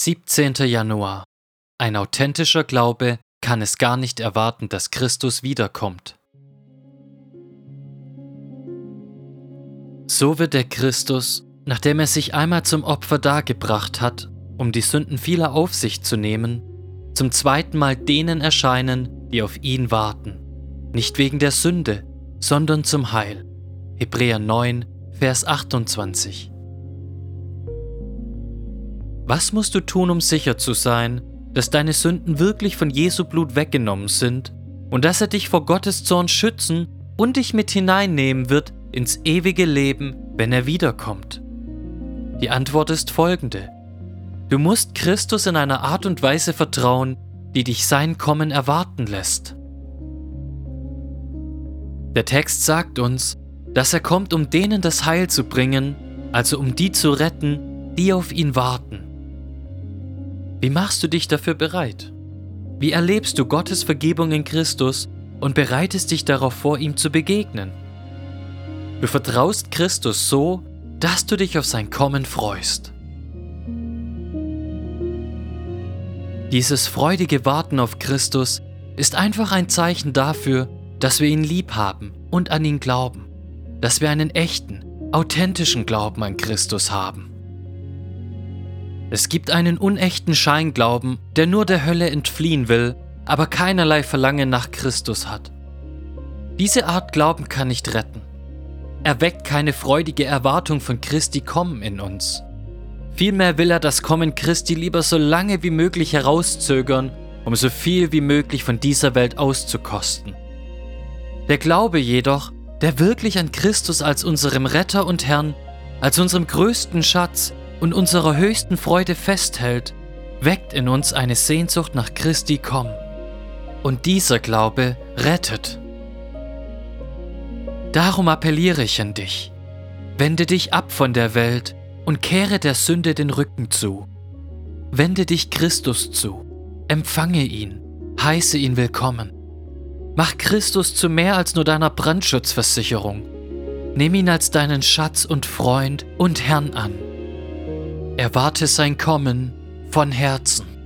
17. Januar. Ein authentischer Glaube kann es gar nicht erwarten, dass Christus wiederkommt. So wird der Christus, nachdem er sich einmal zum Opfer dargebracht hat, um die Sünden vieler auf sich zu nehmen, zum zweiten Mal denen erscheinen, die auf ihn warten, nicht wegen der Sünde, sondern zum Heil. Hebräer 9, Vers 28. Was musst du tun, um sicher zu sein, dass deine Sünden wirklich von Jesu Blut weggenommen sind und dass er dich vor Gottes Zorn schützen und dich mit hineinnehmen wird ins ewige Leben, wenn er wiederkommt? Die Antwort ist folgende. Du musst Christus in einer Art und Weise vertrauen, die dich sein Kommen erwarten lässt. Der Text sagt uns, dass er kommt, um denen das Heil zu bringen, also um die zu retten, die auf ihn warten. Wie machst du dich dafür bereit? Wie erlebst du Gottes Vergebung in Christus und bereitest dich darauf vor, ihm zu begegnen? Du vertraust Christus so, dass du dich auf sein Kommen freust. Dieses freudige Warten auf Christus ist einfach ein Zeichen dafür, dass wir ihn lieb haben und an ihn glauben, dass wir einen echten, authentischen Glauben an Christus haben. Es gibt einen unechten Scheinglauben, der nur der Hölle entfliehen will, aber keinerlei Verlangen nach Christus hat. Diese Art Glauben kann nicht retten. Er weckt keine freudige Erwartung von Christi Kommen in uns. Vielmehr will er das Kommen Christi lieber so lange wie möglich herauszögern, um so viel wie möglich von dieser Welt auszukosten. Der Glaube jedoch, der wirklich an Christus als unserem Retter und Herrn, als unserem größten Schatz, und unserer höchsten Freude festhält, weckt in uns eine Sehnsucht nach Christi Komm. Und dieser Glaube rettet. Darum appelliere ich an dich. Wende dich ab von der Welt und kehre der Sünde den Rücken zu. Wende dich Christus zu. Empfange ihn. Heiße ihn willkommen. Mach Christus zu mehr als nur deiner Brandschutzversicherung. Nimm ihn als deinen Schatz und Freund und Herrn an. Erwarte sein Kommen von Herzen.